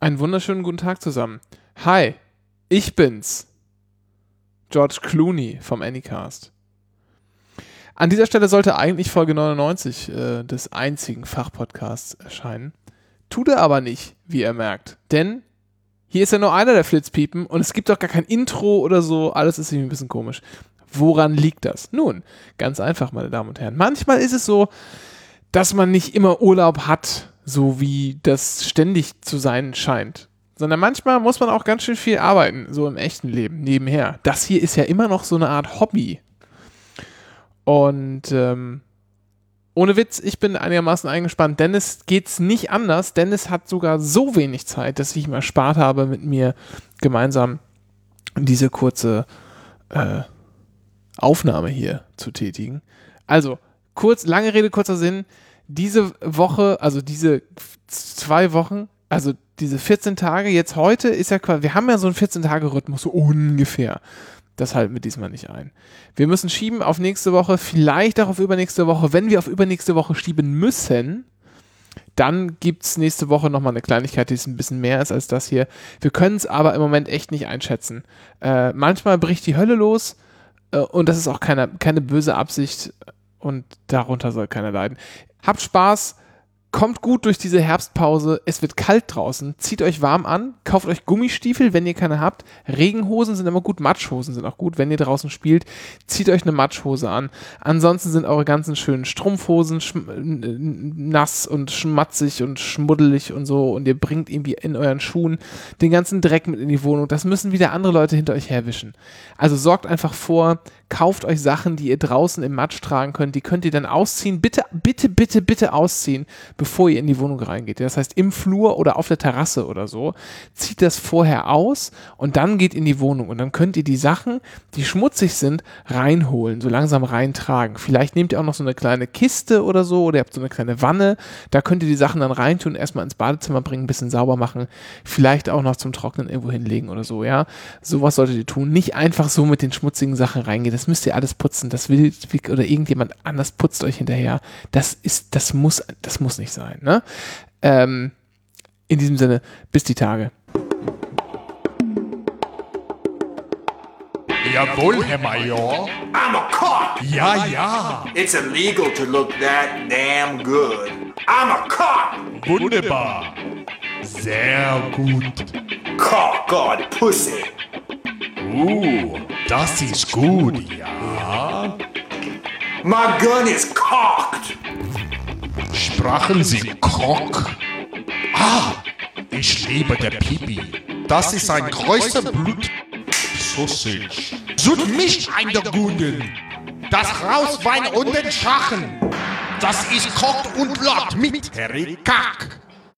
Einen wunderschönen guten Tag zusammen. Hi, ich bin's. George Clooney vom Anycast. An dieser Stelle sollte eigentlich Folge 99 äh, des einzigen Fachpodcasts erscheinen. Tut er aber nicht, wie ihr merkt. Denn hier ist ja nur einer der Flitzpiepen und es gibt auch gar kein Intro oder so. Alles ist irgendwie ein bisschen komisch. Woran liegt das? Nun, ganz einfach, meine Damen und Herren. Manchmal ist es so, dass man nicht immer Urlaub hat so wie das ständig zu sein scheint. Sondern manchmal muss man auch ganz schön viel arbeiten, so im echten Leben, nebenher. Das hier ist ja immer noch so eine Art Hobby. Und ähm, ohne Witz, ich bin einigermaßen eingespannt. Dennis geht's nicht anders. Dennis hat sogar so wenig Zeit, dass ich ihm erspart habe, mit mir gemeinsam diese kurze äh, Aufnahme hier zu tätigen. Also, kurz, lange Rede, kurzer Sinn diese Woche, also diese zwei Wochen, also diese 14 Tage, jetzt heute ist ja quasi, wir haben ja so einen 14-Tage-Rhythmus, so ungefähr. Das halten wir diesmal nicht ein. Wir müssen schieben auf nächste Woche, vielleicht auch auf übernächste Woche. Wenn wir auf übernächste Woche schieben müssen, dann gibt es nächste Woche nochmal eine Kleinigkeit, die ein bisschen mehr ist als das hier. Wir können es aber im Moment echt nicht einschätzen. Äh, manchmal bricht die Hölle los äh, und das ist auch keine, keine böse Absicht und darunter soll keiner leiden. Habt Spaß, kommt gut durch diese Herbstpause. Es wird kalt draußen. Zieht euch warm an. Kauft euch Gummistiefel, wenn ihr keine habt. Regenhosen sind immer gut. Matschhosen sind auch gut. Wenn ihr draußen spielt, zieht euch eine Matschhose an. Ansonsten sind eure ganzen schönen Strumpfhosen nass und schmatzig und schmuddelig und so. Und ihr bringt irgendwie in euren Schuhen den ganzen Dreck mit in die Wohnung. Das müssen wieder andere Leute hinter euch herwischen. Also sorgt einfach vor, kauft euch Sachen, die ihr draußen im Matsch tragen könnt. Die könnt ihr dann ausziehen. Bitte, bitte, bitte, bitte ausziehen bevor ihr in die Wohnung reingeht. Das heißt, im Flur oder auf der Terrasse oder so, zieht das vorher aus und dann geht in die Wohnung. Und dann könnt ihr die Sachen, die schmutzig sind, reinholen, so langsam reintragen. Vielleicht nehmt ihr auch noch so eine kleine Kiste oder so, oder ihr habt so eine kleine Wanne. Da könnt ihr die Sachen dann reintun, erstmal ins Badezimmer bringen, ein bisschen sauber machen. Vielleicht auch noch zum Trocknen irgendwo hinlegen oder so, ja. Sowas solltet ihr tun. Nicht einfach so mit den schmutzigen Sachen reingehen. Das müsst ihr alles putzen. Das will, oder irgendjemand anders putzt euch hinterher. Das ist, das muss, das muss nicht nicht sein. Ne? Ähm, in diesem Sinne, bis die Tage. Jawohl, Herr Major. I'm a cop. Ja, ja. It's illegal to look that damn good. I'm a cop. Wunderbar. Sehr gut. Cock God Pussy. Uh, das ist gut, ja. My gun is cocked. Sprachen Sie Krok? Ah, ich liebe der Pipi. Das ist ein größer Blut. Sausage. Sud mich ein der Guten. Das Rauswein und den Schachen. Das ist Kocht und Lot mit Harry Kack.